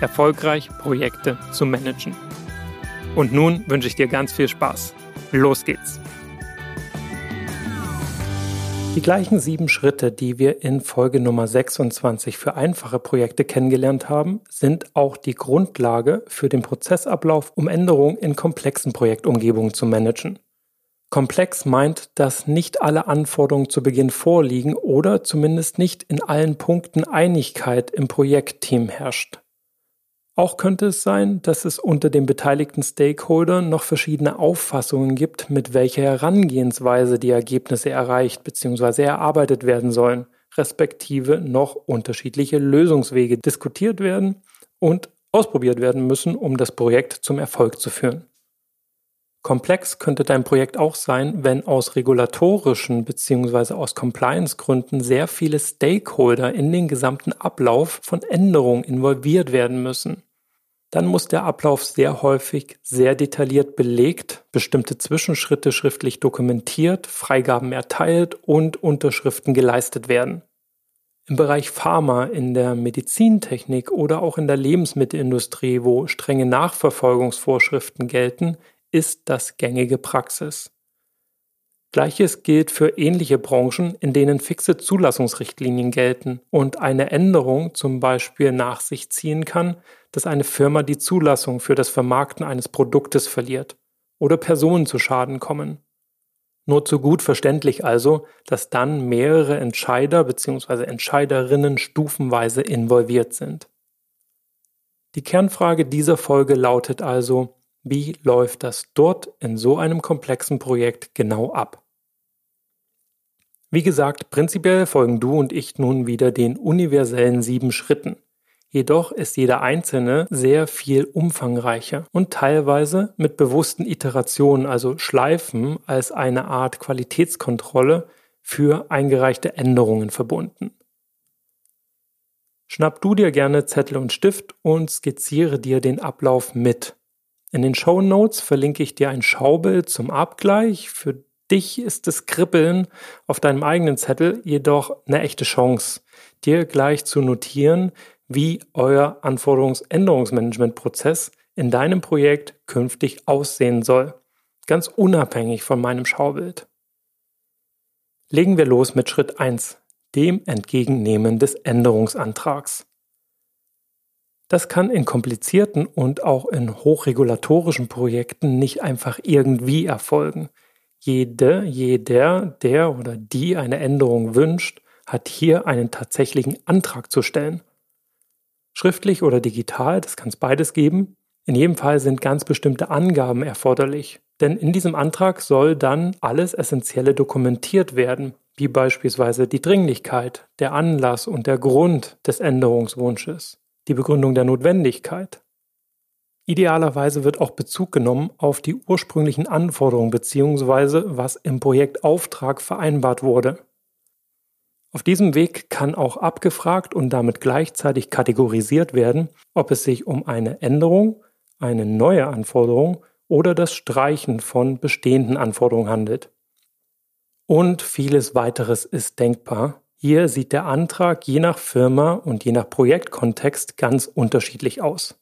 erfolgreich Projekte zu managen. Und nun wünsche ich dir ganz viel Spaß. Los geht's! Die gleichen sieben Schritte, die wir in Folge Nummer 26 für einfache Projekte kennengelernt haben, sind auch die Grundlage für den Prozessablauf, um Änderungen in komplexen Projektumgebungen zu managen. Komplex meint, dass nicht alle Anforderungen zu Beginn vorliegen oder zumindest nicht in allen Punkten Einigkeit im Projektteam herrscht. Auch könnte es sein, dass es unter den beteiligten Stakeholdern noch verschiedene Auffassungen gibt, mit welcher Herangehensweise die Ergebnisse erreicht bzw. erarbeitet werden sollen, respektive noch unterschiedliche Lösungswege diskutiert werden und ausprobiert werden müssen, um das Projekt zum Erfolg zu führen. Komplex könnte dein Projekt auch sein, wenn aus regulatorischen bzw. aus Compliance-Gründen sehr viele Stakeholder in den gesamten Ablauf von Änderungen involviert werden müssen dann muss der Ablauf sehr häufig sehr detailliert belegt, bestimmte Zwischenschritte schriftlich dokumentiert, Freigaben erteilt und Unterschriften geleistet werden. Im Bereich Pharma, in der Medizintechnik oder auch in der Lebensmittelindustrie, wo strenge Nachverfolgungsvorschriften gelten, ist das gängige Praxis. Gleiches gilt für ähnliche Branchen, in denen fixe Zulassungsrichtlinien gelten und eine Änderung zum Beispiel nach sich ziehen kann, dass eine Firma die Zulassung für das Vermarkten eines Produktes verliert oder Personen zu Schaden kommen. Nur zu gut verständlich also, dass dann mehrere Entscheider bzw. Entscheiderinnen stufenweise involviert sind. Die Kernfrage dieser Folge lautet also, wie läuft das dort in so einem komplexen Projekt genau ab? Wie gesagt, prinzipiell folgen du und ich nun wieder den universellen sieben Schritten. Jedoch ist jeder einzelne sehr viel umfangreicher und teilweise mit bewussten Iterationen, also Schleifen, als eine Art Qualitätskontrolle für eingereichte Änderungen verbunden. Schnapp du dir gerne Zettel und Stift und skizziere dir den Ablauf mit. In den Show Notes verlinke ich dir ein Schaubild zum Abgleich. Für dich ist das Kribbeln auf deinem eigenen Zettel jedoch eine echte Chance, dir gleich zu notieren, wie euer Anforderungsänderungsmanagementprozess in deinem Projekt künftig aussehen soll, ganz unabhängig von meinem Schaubild. Legen wir los mit Schritt 1, dem Entgegennehmen des Änderungsantrags. Das kann in komplizierten und auch in hochregulatorischen Projekten nicht einfach irgendwie erfolgen. Jede, jeder, der oder die eine Änderung wünscht, hat hier einen tatsächlichen Antrag zu stellen. Schriftlich oder digital, das kann es beides geben. In jedem Fall sind ganz bestimmte Angaben erforderlich, denn in diesem Antrag soll dann alles Essentielle dokumentiert werden, wie beispielsweise die Dringlichkeit, der Anlass und der Grund des Änderungswunsches die Begründung der Notwendigkeit. Idealerweise wird auch Bezug genommen auf die ursprünglichen Anforderungen bzw. was im Projektauftrag vereinbart wurde. Auf diesem Weg kann auch abgefragt und damit gleichzeitig kategorisiert werden, ob es sich um eine Änderung, eine neue Anforderung oder das Streichen von bestehenden Anforderungen handelt. Und vieles weiteres ist denkbar, hier sieht der Antrag je nach Firma und je nach Projektkontext ganz unterschiedlich aus.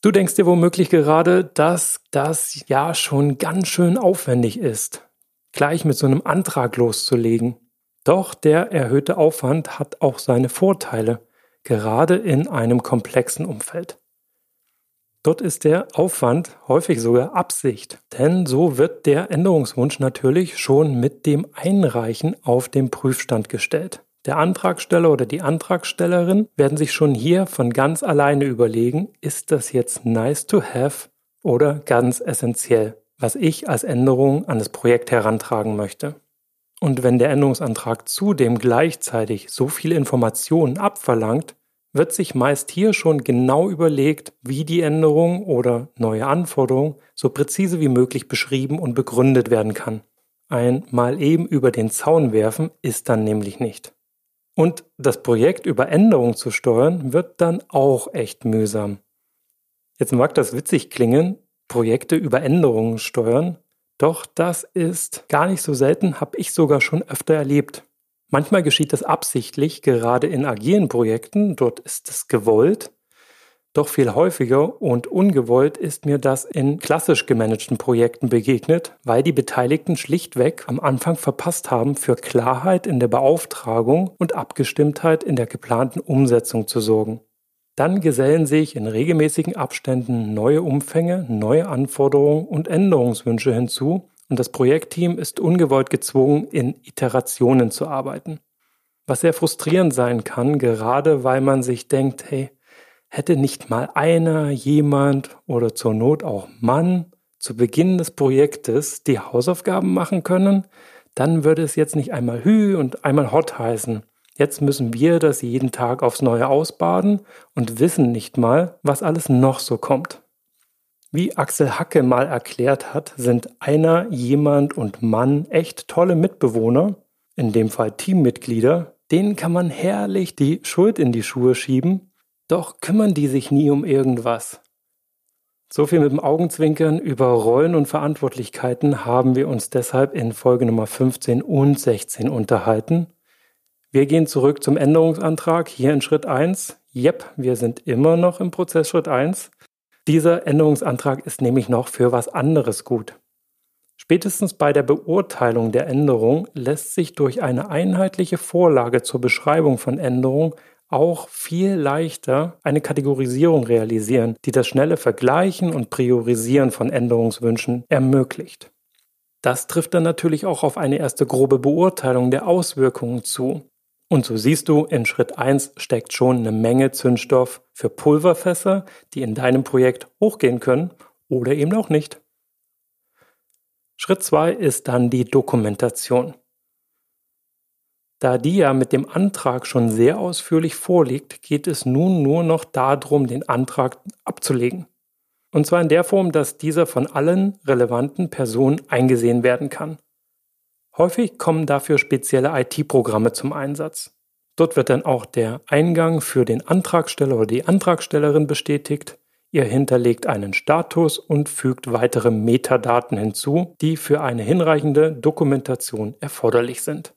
Du denkst dir womöglich gerade, dass das ja schon ganz schön aufwendig ist, gleich mit so einem Antrag loszulegen. Doch der erhöhte Aufwand hat auch seine Vorteile, gerade in einem komplexen Umfeld. Dort ist der Aufwand häufig sogar Absicht, denn so wird der Änderungswunsch natürlich schon mit dem Einreichen auf den Prüfstand gestellt. Der Antragsteller oder die Antragstellerin werden sich schon hier von ganz alleine überlegen, ist das jetzt nice to have oder ganz essentiell, was ich als Änderung an das Projekt herantragen möchte. Und wenn der Änderungsantrag zudem gleichzeitig so viele Informationen abverlangt, wird sich meist hier schon genau überlegt, wie die Änderung oder neue Anforderung so präzise wie möglich beschrieben und begründet werden kann. Ein mal eben über den Zaun werfen ist dann nämlich nicht. Und das Projekt über Änderungen zu steuern, wird dann auch echt mühsam. Jetzt mag das witzig klingen, Projekte über Änderungen steuern, doch das ist gar nicht so selten, habe ich sogar schon öfter erlebt. Manchmal geschieht das absichtlich, gerade in agilen Projekten, dort ist es gewollt. Doch viel häufiger und ungewollt ist mir das in klassisch gemanagten Projekten begegnet, weil die Beteiligten schlichtweg am Anfang verpasst haben, für Klarheit in der Beauftragung und Abgestimmtheit in der geplanten Umsetzung zu sorgen. Dann gesellen sich in regelmäßigen Abständen neue Umfänge, neue Anforderungen und Änderungswünsche hinzu, und das Projektteam ist ungewollt gezwungen, in Iterationen zu arbeiten. Was sehr frustrierend sein kann, gerade weil man sich denkt, hey, hätte nicht mal einer, jemand oder zur Not auch Mann zu Beginn des Projektes die Hausaufgaben machen können, dann würde es jetzt nicht einmal Hü und einmal Hot heißen. Jetzt müssen wir das jeden Tag aufs Neue ausbaden und wissen nicht mal, was alles noch so kommt. Wie Axel Hacke mal erklärt hat, sind einer, jemand und Mann echt tolle Mitbewohner, in dem Fall Teammitglieder, denen kann man herrlich die Schuld in die Schuhe schieben, doch kümmern die sich nie um irgendwas. So viel mit dem Augenzwinkern über Rollen und Verantwortlichkeiten haben wir uns deshalb in Folge Nummer 15 und 16 unterhalten. Wir gehen zurück zum Änderungsantrag hier in Schritt 1. Jep, wir sind immer noch im Prozess Schritt 1. Dieser Änderungsantrag ist nämlich noch für was anderes gut. Spätestens bei der Beurteilung der Änderung lässt sich durch eine einheitliche Vorlage zur Beschreibung von Änderungen auch viel leichter eine Kategorisierung realisieren, die das schnelle Vergleichen und Priorisieren von Änderungswünschen ermöglicht. Das trifft dann natürlich auch auf eine erste grobe Beurteilung der Auswirkungen zu. Und so siehst du, in Schritt 1 steckt schon eine Menge Zündstoff für Pulverfässer, die in deinem Projekt hochgehen können oder eben auch nicht. Schritt 2 ist dann die Dokumentation. Da die ja mit dem Antrag schon sehr ausführlich vorliegt, geht es nun nur noch darum, den Antrag abzulegen. Und zwar in der Form, dass dieser von allen relevanten Personen eingesehen werden kann. Häufig kommen dafür spezielle IT-Programme zum Einsatz. Dort wird dann auch der Eingang für den Antragsteller oder die Antragstellerin bestätigt. Ihr hinterlegt einen Status und fügt weitere Metadaten hinzu, die für eine hinreichende Dokumentation erforderlich sind.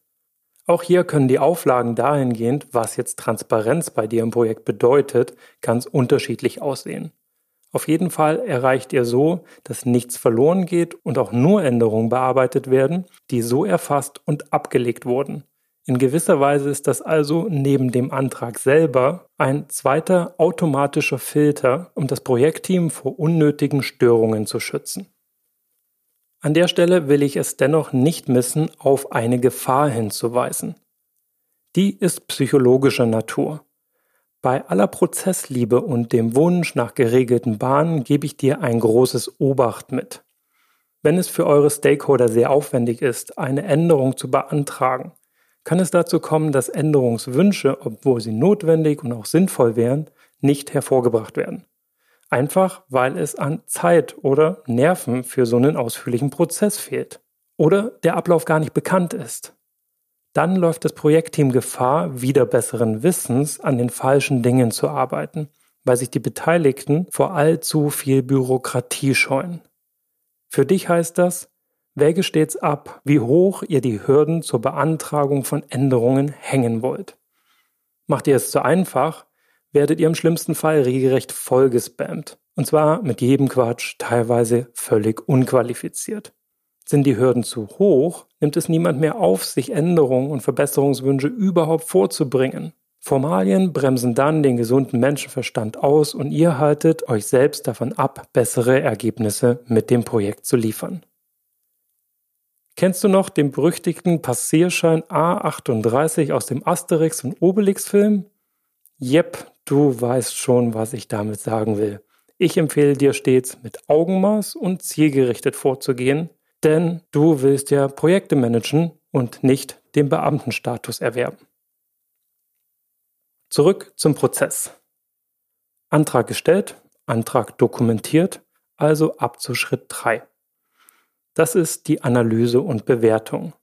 Auch hier können die Auflagen dahingehend, was jetzt Transparenz bei dir im Projekt bedeutet, ganz unterschiedlich aussehen. Auf jeden Fall erreicht ihr so, dass nichts verloren geht und auch nur Änderungen bearbeitet werden, die so erfasst und abgelegt wurden. In gewisser Weise ist das also neben dem Antrag selber ein zweiter automatischer Filter, um das Projektteam vor unnötigen Störungen zu schützen. An der Stelle will ich es dennoch nicht missen, auf eine Gefahr hinzuweisen. Die ist psychologischer Natur. Bei aller Prozessliebe und dem Wunsch nach geregelten Bahnen gebe ich dir ein großes Obacht mit. Wenn es für eure Stakeholder sehr aufwendig ist, eine Änderung zu beantragen, kann es dazu kommen, dass Änderungswünsche, obwohl sie notwendig und auch sinnvoll wären, nicht hervorgebracht werden. Einfach weil es an Zeit oder Nerven für so einen ausführlichen Prozess fehlt. Oder der Ablauf gar nicht bekannt ist dann läuft das Projektteam Gefahr, wieder besseren Wissens an den falschen Dingen zu arbeiten, weil sich die Beteiligten vor allzu viel Bürokratie scheuen. Für dich heißt das, wäge stets ab, wie hoch ihr die Hürden zur Beantragung von Änderungen hängen wollt. Macht ihr es zu einfach, werdet ihr im schlimmsten Fall regelrecht vollgespammt. Und zwar mit jedem Quatsch, teilweise völlig unqualifiziert. Sind die Hürden zu hoch, nimmt es niemand mehr auf, sich Änderungen und Verbesserungswünsche überhaupt vorzubringen. Formalien bremsen dann den gesunden Menschenverstand aus und ihr haltet euch selbst davon ab, bessere Ergebnisse mit dem Projekt zu liefern. Kennst du noch den berüchtigten Passierschein A38 aus dem Asterix und Obelix Film? Jep, du weißt schon, was ich damit sagen will. Ich empfehle dir stets mit Augenmaß und zielgerichtet vorzugehen, denn du willst ja Projekte managen und nicht den Beamtenstatus erwerben. Zurück zum Prozess. Antrag gestellt, Antrag dokumentiert, also ab zu Schritt 3. Das ist die Analyse und Bewertung.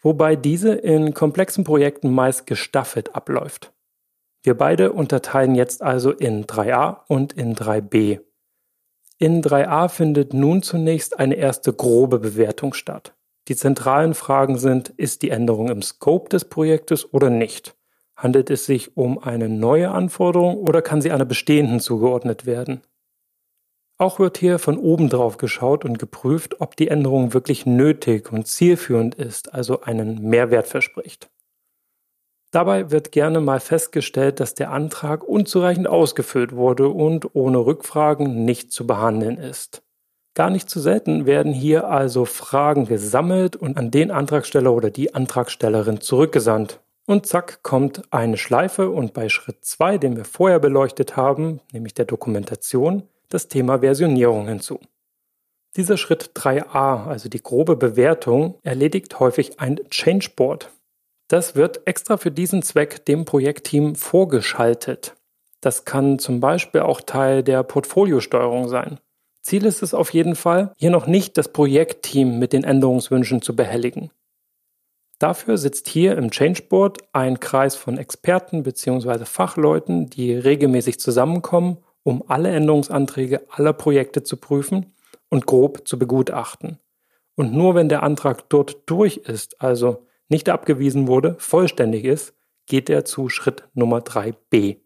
Wobei diese in komplexen Projekten meist gestaffelt abläuft. Wir beide unterteilen jetzt also in 3a und in 3b. In 3a findet nun zunächst eine erste grobe Bewertung statt. Die zentralen Fragen sind, ist die Änderung im Scope des Projektes oder nicht? Handelt es sich um eine neue Anforderung oder kann sie einer bestehenden zugeordnet werden? Auch wird hier von oben drauf geschaut und geprüft, ob die Änderung wirklich nötig und zielführend ist, also einen Mehrwert verspricht. Dabei wird gerne mal festgestellt, dass der Antrag unzureichend ausgefüllt wurde und ohne Rückfragen nicht zu behandeln ist. Gar nicht zu selten werden hier also Fragen gesammelt und an den Antragsteller oder die Antragstellerin zurückgesandt, und zack kommt eine Schleife und bei Schritt 2, den wir vorher beleuchtet haben, nämlich der Dokumentation, das Thema Versionierung hinzu. Dieser Schritt 3a, also die grobe Bewertung, erledigt häufig ein Changeboard. Das wird extra für diesen Zweck dem Projektteam vorgeschaltet. Das kann zum Beispiel auch Teil der Portfoliosteuerung sein. Ziel ist es auf jeden Fall, hier noch nicht das Projektteam mit den Änderungswünschen zu behelligen. Dafür sitzt hier im Changeboard ein Kreis von Experten bzw. Fachleuten, die regelmäßig zusammenkommen, um alle Änderungsanträge aller Projekte zu prüfen und grob zu begutachten. Und nur wenn der Antrag dort durch ist, also nicht abgewiesen wurde, vollständig ist, geht er zu Schritt Nummer 3b.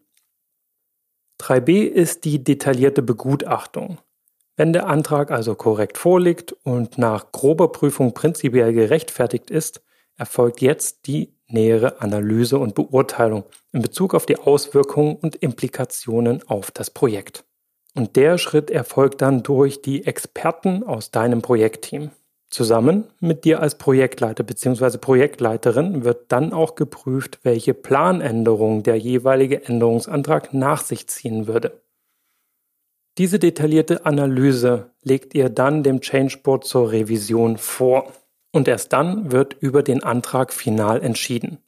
3b ist die detaillierte Begutachtung. Wenn der Antrag also korrekt vorliegt und nach grober Prüfung prinzipiell gerechtfertigt ist, erfolgt jetzt die nähere Analyse und Beurteilung in Bezug auf die Auswirkungen und Implikationen auf das Projekt. Und der Schritt erfolgt dann durch die Experten aus deinem Projektteam. Zusammen mit dir als Projektleiter bzw. Projektleiterin wird dann auch geprüft, welche Planänderung der jeweilige Änderungsantrag nach sich ziehen würde. Diese detaillierte Analyse legt ihr dann dem Changeboard zur Revision vor und erst dann wird über den Antrag final entschieden.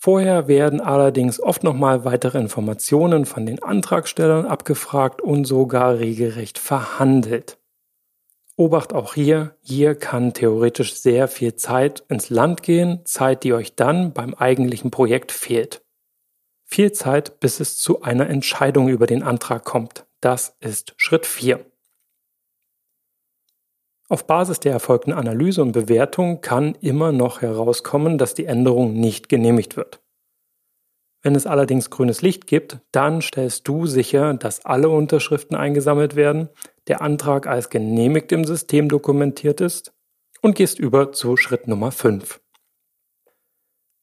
Vorher werden allerdings oft nochmal weitere Informationen von den Antragstellern abgefragt und sogar regelrecht verhandelt. Obacht auch hier, hier kann theoretisch sehr viel Zeit ins Land gehen, Zeit, die euch dann beim eigentlichen Projekt fehlt. Viel Zeit, bis es zu einer Entscheidung über den Antrag kommt. Das ist Schritt 4. Auf Basis der erfolgten Analyse und Bewertung kann immer noch herauskommen, dass die Änderung nicht genehmigt wird. Wenn es allerdings grünes Licht gibt, dann stellst du sicher, dass alle Unterschriften eingesammelt werden, der Antrag als genehmigt im System dokumentiert ist und gehst über zu Schritt Nummer 5.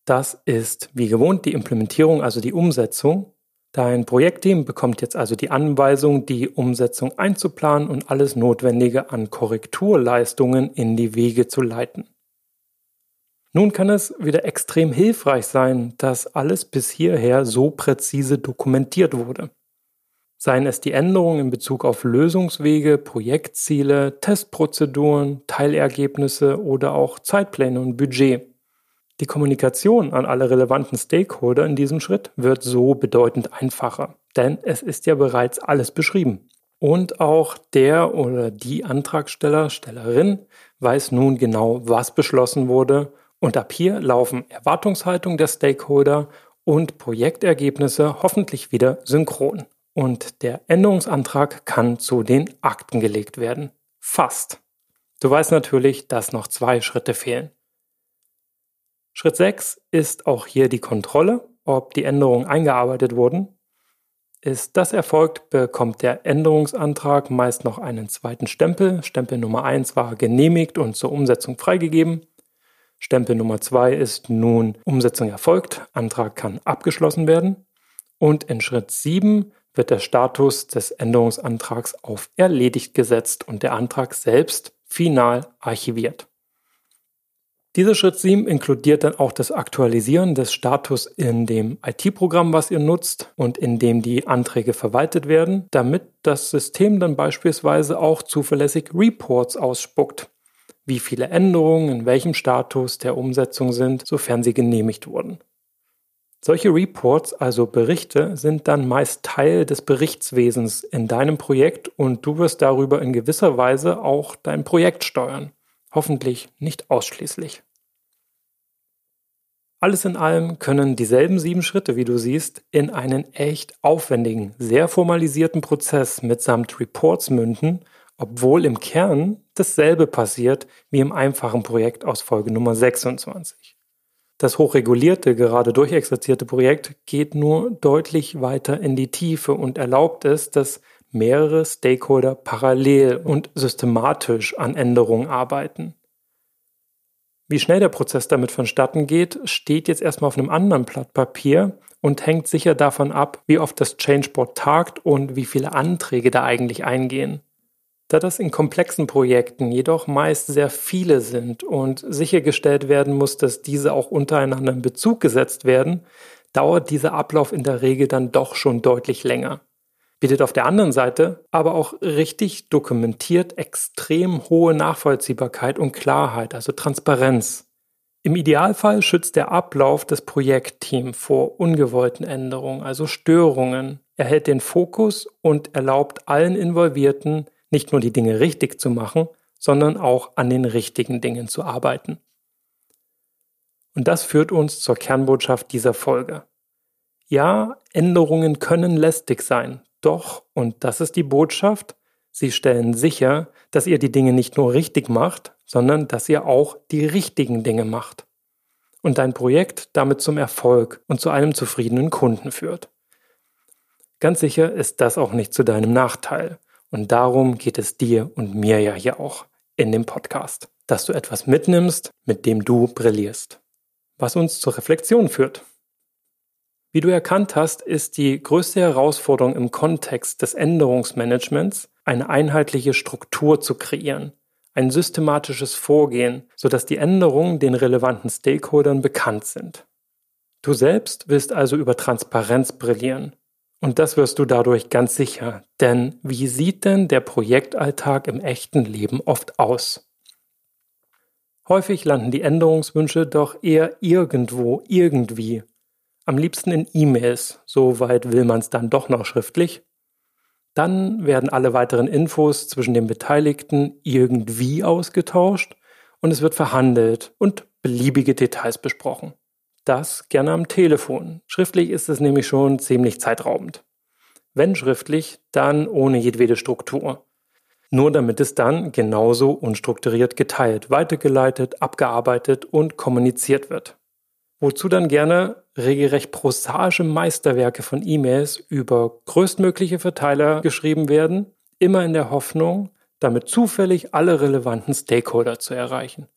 Das ist wie gewohnt die Implementierung, also die Umsetzung Dein Projektteam bekommt jetzt also die Anweisung, die Umsetzung einzuplanen und alles Notwendige an Korrekturleistungen in die Wege zu leiten. Nun kann es wieder extrem hilfreich sein, dass alles bis hierher so präzise dokumentiert wurde. Seien es die Änderungen in Bezug auf Lösungswege, Projektziele, Testprozeduren, Teilergebnisse oder auch Zeitpläne und Budget. Die Kommunikation an alle relevanten Stakeholder in diesem Schritt wird so bedeutend einfacher, denn es ist ja bereits alles beschrieben. Und auch der oder die Antragsteller, Stellerin weiß nun genau, was beschlossen wurde und ab hier laufen Erwartungshaltung der Stakeholder und Projektergebnisse hoffentlich wieder synchron. Und der Änderungsantrag kann zu den Akten gelegt werden. Fast. Du weißt natürlich, dass noch zwei Schritte fehlen. Schritt 6 ist auch hier die Kontrolle, ob die Änderungen eingearbeitet wurden. Ist das erfolgt, bekommt der Änderungsantrag meist noch einen zweiten Stempel. Stempel Nummer 1 war genehmigt und zur Umsetzung freigegeben. Stempel Nummer zwei ist nun Umsetzung erfolgt, Antrag kann abgeschlossen werden. Und in Schritt sieben wird der Status des Änderungsantrags auf erledigt gesetzt und der Antrag selbst final archiviert. Dieser Schritt 7 inkludiert dann auch das Aktualisieren des Status in dem IT-Programm, was ihr nutzt und in dem die Anträge verwaltet werden, damit das System dann beispielsweise auch zuverlässig Reports ausspuckt, wie viele Änderungen in welchem Status der Umsetzung sind, sofern sie genehmigt wurden. Solche Reports, also Berichte, sind dann meist Teil des Berichtswesens in deinem Projekt und du wirst darüber in gewisser Weise auch dein Projekt steuern. Hoffentlich nicht ausschließlich. Alles in allem können dieselben sieben Schritte, wie du siehst, in einen echt aufwendigen, sehr formalisierten Prozess mitsamt Reports münden, obwohl im Kern dasselbe passiert wie im einfachen Projekt aus Folge Nummer 26. Das hochregulierte, gerade durchexerzierte Projekt geht nur deutlich weiter in die Tiefe und erlaubt es, dass mehrere Stakeholder parallel und systematisch an Änderungen arbeiten. Wie schnell der Prozess damit vonstatten geht, steht jetzt erstmal auf einem anderen Blatt Papier und hängt sicher davon ab, wie oft das Changeboard tagt und wie viele Anträge da eigentlich eingehen. Da das in komplexen Projekten jedoch meist sehr viele sind und sichergestellt werden muss, dass diese auch untereinander in Bezug gesetzt werden, dauert dieser Ablauf in der Regel dann doch schon deutlich länger bietet auf der anderen Seite aber auch richtig dokumentiert extrem hohe Nachvollziehbarkeit und Klarheit, also Transparenz. Im Idealfall schützt der Ablauf des Projektteams vor ungewollten Änderungen, also Störungen. Er hält den Fokus und erlaubt allen Involvierten, nicht nur die Dinge richtig zu machen, sondern auch an den richtigen Dingen zu arbeiten. Und das führt uns zur Kernbotschaft dieser Folge. Ja, Änderungen können lästig sein, doch, und das ist die Botschaft, sie stellen sicher, dass ihr die Dinge nicht nur richtig macht, sondern dass ihr auch die richtigen Dinge macht. Und dein Projekt damit zum Erfolg und zu einem zufriedenen Kunden führt. Ganz sicher ist das auch nicht zu deinem Nachteil. Und darum geht es dir und mir ja hier auch in dem Podcast, dass du etwas mitnimmst, mit dem du brillierst. Was uns zur Reflexion führt. Wie du erkannt hast, ist die größte Herausforderung im Kontext des Änderungsmanagements, eine einheitliche Struktur zu kreieren, ein systematisches Vorgehen, sodass die Änderungen den relevanten Stakeholdern bekannt sind. Du selbst willst also über Transparenz brillieren. Und das wirst du dadurch ganz sicher. Denn wie sieht denn der Projektalltag im echten Leben oft aus? Häufig landen die Änderungswünsche doch eher irgendwo, irgendwie am liebsten in E-Mails, soweit will man es dann doch noch schriftlich. Dann werden alle weiteren Infos zwischen den Beteiligten irgendwie ausgetauscht und es wird verhandelt und beliebige Details besprochen. Das gerne am Telefon. Schriftlich ist es nämlich schon ziemlich zeitraubend. Wenn schriftlich, dann ohne jedwede Struktur. Nur damit es dann genauso unstrukturiert geteilt, weitergeleitet, abgearbeitet und kommuniziert wird wozu dann gerne regelrecht prosage Meisterwerke von E-Mails über größtmögliche Verteiler geschrieben werden, immer in der Hoffnung, damit zufällig alle relevanten Stakeholder zu erreichen.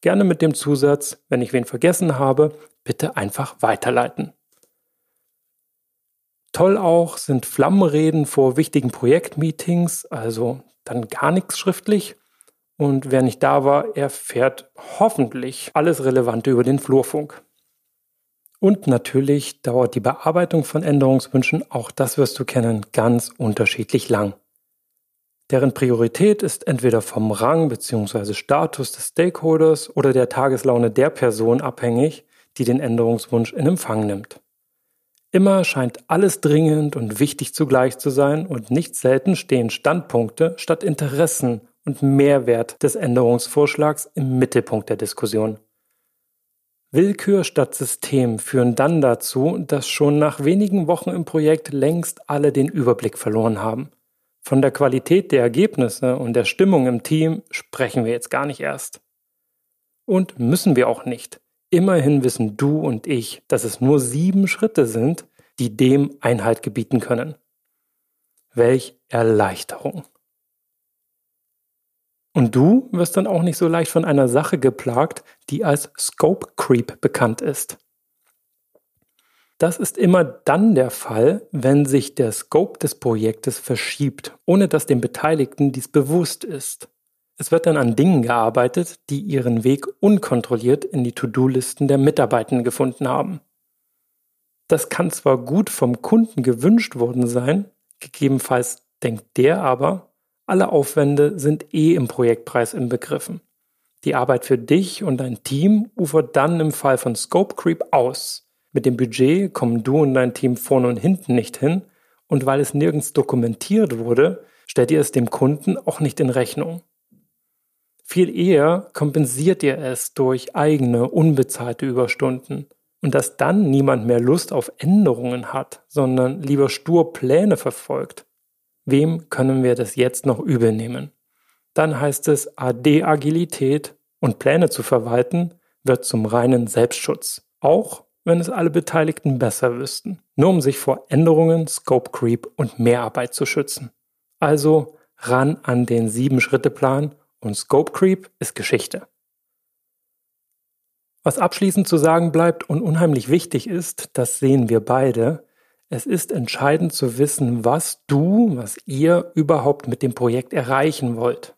Gerne mit dem Zusatz, wenn ich wen vergessen habe, bitte einfach weiterleiten. Toll auch sind Flammenreden vor wichtigen Projektmeetings, also dann gar nichts schriftlich. Und wer nicht da war, erfährt hoffentlich alles Relevante über den Flurfunk. Und natürlich dauert die Bearbeitung von Änderungswünschen, auch das wirst du kennen, ganz unterschiedlich lang. Deren Priorität ist entweder vom Rang bzw. Status des Stakeholders oder der Tageslaune der Person abhängig, die den Änderungswunsch in Empfang nimmt. Immer scheint alles dringend und wichtig zugleich zu sein und nicht selten stehen Standpunkte statt Interessen und Mehrwert des Änderungsvorschlags im Mittelpunkt der Diskussion. Willkür statt System führen dann dazu, dass schon nach wenigen Wochen im Projekt längst alle den Überblick verloren haben. Von der Qualität der Ergebnisse und der Stimmung im Team sprechen wir jetzt gar nicht erst. Und müssen wir auch nicht. Immerhin wissen du und ich, dass es nur sieben Schritte sind, die dem Einhalt gebieten können. Welch Erleichterung. Und du wirst dann auch nicht so leicht von einer Sache geplagt, die als Scope Creep bekannt ist. Das ist immer dann der Fall, wenn sich der Scope des Projektes verschiebt, ohne dass den Beteiligten dies bewusst ist. Es wird dann an Dingen gearbeitet, die ihren Weg unkontrolliert in die To-Do-Listen der Mitarbeitenden gefunden haben. Das kann zwar gut vom Kunden gewünscht worden sein, gegebenenfalls denkt der aber, alle Aufwände sind eh im Projektpreis inbegriffen. Die Arbeit für dich und dein Team ufert dann im Fall von Scope Creep aus mit dem Budget kommen du und dein Team vorne und hinten nicht hin und weil es nirgends dokumentiert wurde, stellt ihr es dem Kunden auch nicht in Rechnung. Viel eher kompensiert ihr es durch eigene unbezahlte Überstunden und dass dann niemand mehr Lust auf Änderungen hat, sondern lieber stur Pläne verfolgt. Wem können wir das jetzt noch übel nehmen? Dann heißt es AD Agilität und Pläne zu verwalten wird zum reinen Selbstschutz. Auch wenn es alle Beteiligten besser wüssten, nur um sich vor Änderungen, Scope Creep und Mehrarbeit zu schützen. Also ran an den Sieben-Schritte-Plan und Scope Creep ist Geschichte. Was abschließend zu sagen bleibt und unheimlich wichtig ist, das sehen wir beide, es ist entscheidend zu wissen, was du, was ihr überhaupt mit dem Projekt erreichen wollt.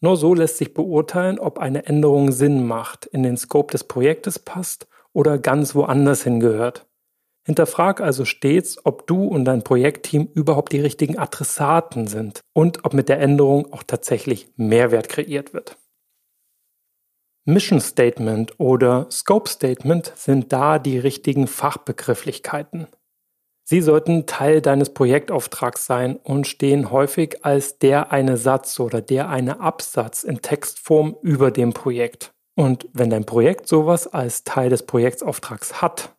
Nur so lässt sich beurteilen, ob eine Änderung Sinn macht, in den Scope des Projektes passt oder ganz woanders hingehört. Hinterfrag also stets, ob du und dein Projektteam überhaupt die richtigen Adressaten sind und ob mit der Änderung auch tatsächlich Mehrwert kreiert wird. Mission Statement oder Scope Statement sind da die richtigen Fachbegrifflichkeiten. Sie sollten Teil deines Projektauftrags sein und stehen häufig als der eine Satz oder der eine Absatz in Textform über dem Projekt. Und wenn dein Projekt sowas als Teil des Projektsauftrags hat,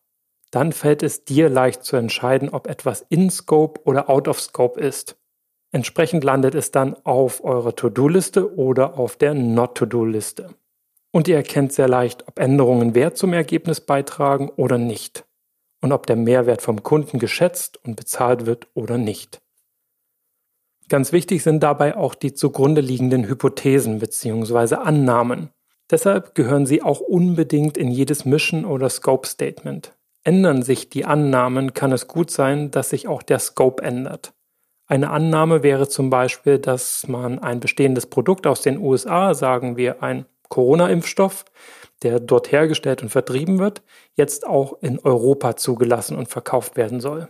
dann fällt es dir leicht zu entscheiden, ob etwas in Scope oder out of Scope ist. Entsprechend landet es dann auf eurer To-Do-Liste oder auf der Not-To-Do-Liste. Und ihr erkennt sehr leicht, ob Änderungen Wert zum Ergebnis beitragen oder nicht. Und ob der Mehrwert vom Kunden geschätzt und bezahlt wird oder nicht. Ganz wichtig sind dabei auch die zugrunde liegenden Hypothesen bzw. Annahmen. Deshalb gehören sie auch unbedingt in jedes Mission oder Scope Statement. Ändern sich die Annahmen, kann es gut sein, dass sich auch der Scope ändert. Eine Annahme wäre zum Beispiel, dass man ein bestehendes Produkt aus den USA, sagen wir ein Corona-Impfstoff, der dort hergestellt und vertrieben wird, jetzt auch in Europa zugelassen und verkauft werden soll.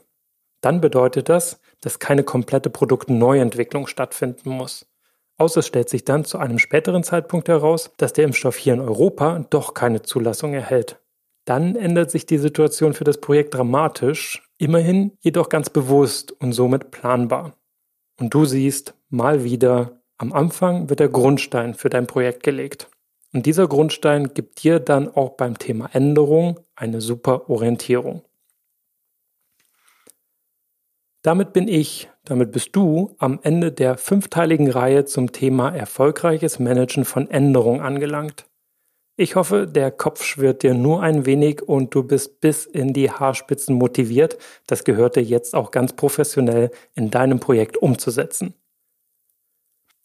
Dann bedeutet das, dass keine komplette Produktneuentwicklung stattfinden muss. Außer es stellt sich dann zu einem späteren Zeitpunkt heraus, dass der Impfstoff hier in Europa doch keine Zulassung erhält. Dann ändert sich die Situation für das Projekt dramatisch, immerhin jedoch ganz bewusst und somit planbar. Und du siehst mal wieder, am Anfang wird der Grundstein für dein Projekt gelegt. Und dieser Grundstein gibt dir dann auch beim Thema Änderung eine super Orientierung. Damit bin ich, damit bist du am Ende der fünfteiligen Reihe zum Thema erfolgreiches Managen von Änderungen angelangt. Ich hoffe, der Kopf schwirrt dir nur ein wenig und du bist bis in die Haarspitzen motiviert, das gehörte jetzt auch ganz professionell in deinem Projekt umzusetzen.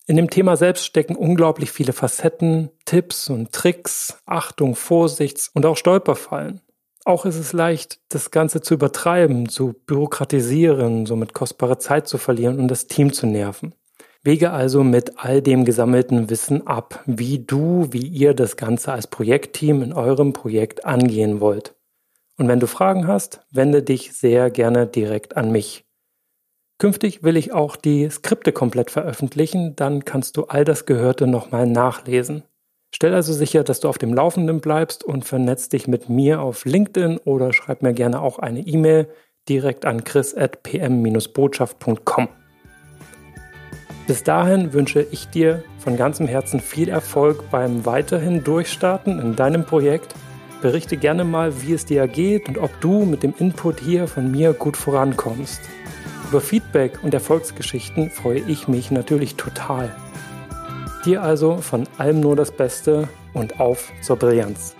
In dem Thema selbst stecken unglaublich viele Facetten, Tipps und Tricks, Achtung, Vorsichts und auch Stolperfallen. Auch ist es leicht, das Ganze zu übertreiben, zu bürokratisieren, somit kostbare Zeit zu verlieren und das Team zu nerven. Wege also mit all dem gesammelten Wissen ab, wie du, wie ihr das Ganze als Projektteam in eurem Projekt angehen wollt. Und wenn du Fragen hast, wende dich sehr gerne direkt an mich. Künftig will ich auch die Skripte komplett veröffentlichen, dann kannst du all das Gehörte nochmal nachlesen. Stell also sicher, dass du auf dem Laufenden bleibst und vernetz dich mit mir auf LinkedIn oder schreib mir gerne auch eine E-Mail direkt an chris.pm-botschaft.com. Bis dahin wünsche ich dir von ganzem Herzen viel Erfolg beim weiterhin Durchstarten in deinem Projekt. Berichte gerne mal, wie es dir geht und ob du mit dem Input hier von mir gut vorankommst. Über Feedback und Erfolgsgeschichten freue ich mich natürlich total. Dir also von allem nur das Beste und auf zur Brillanz.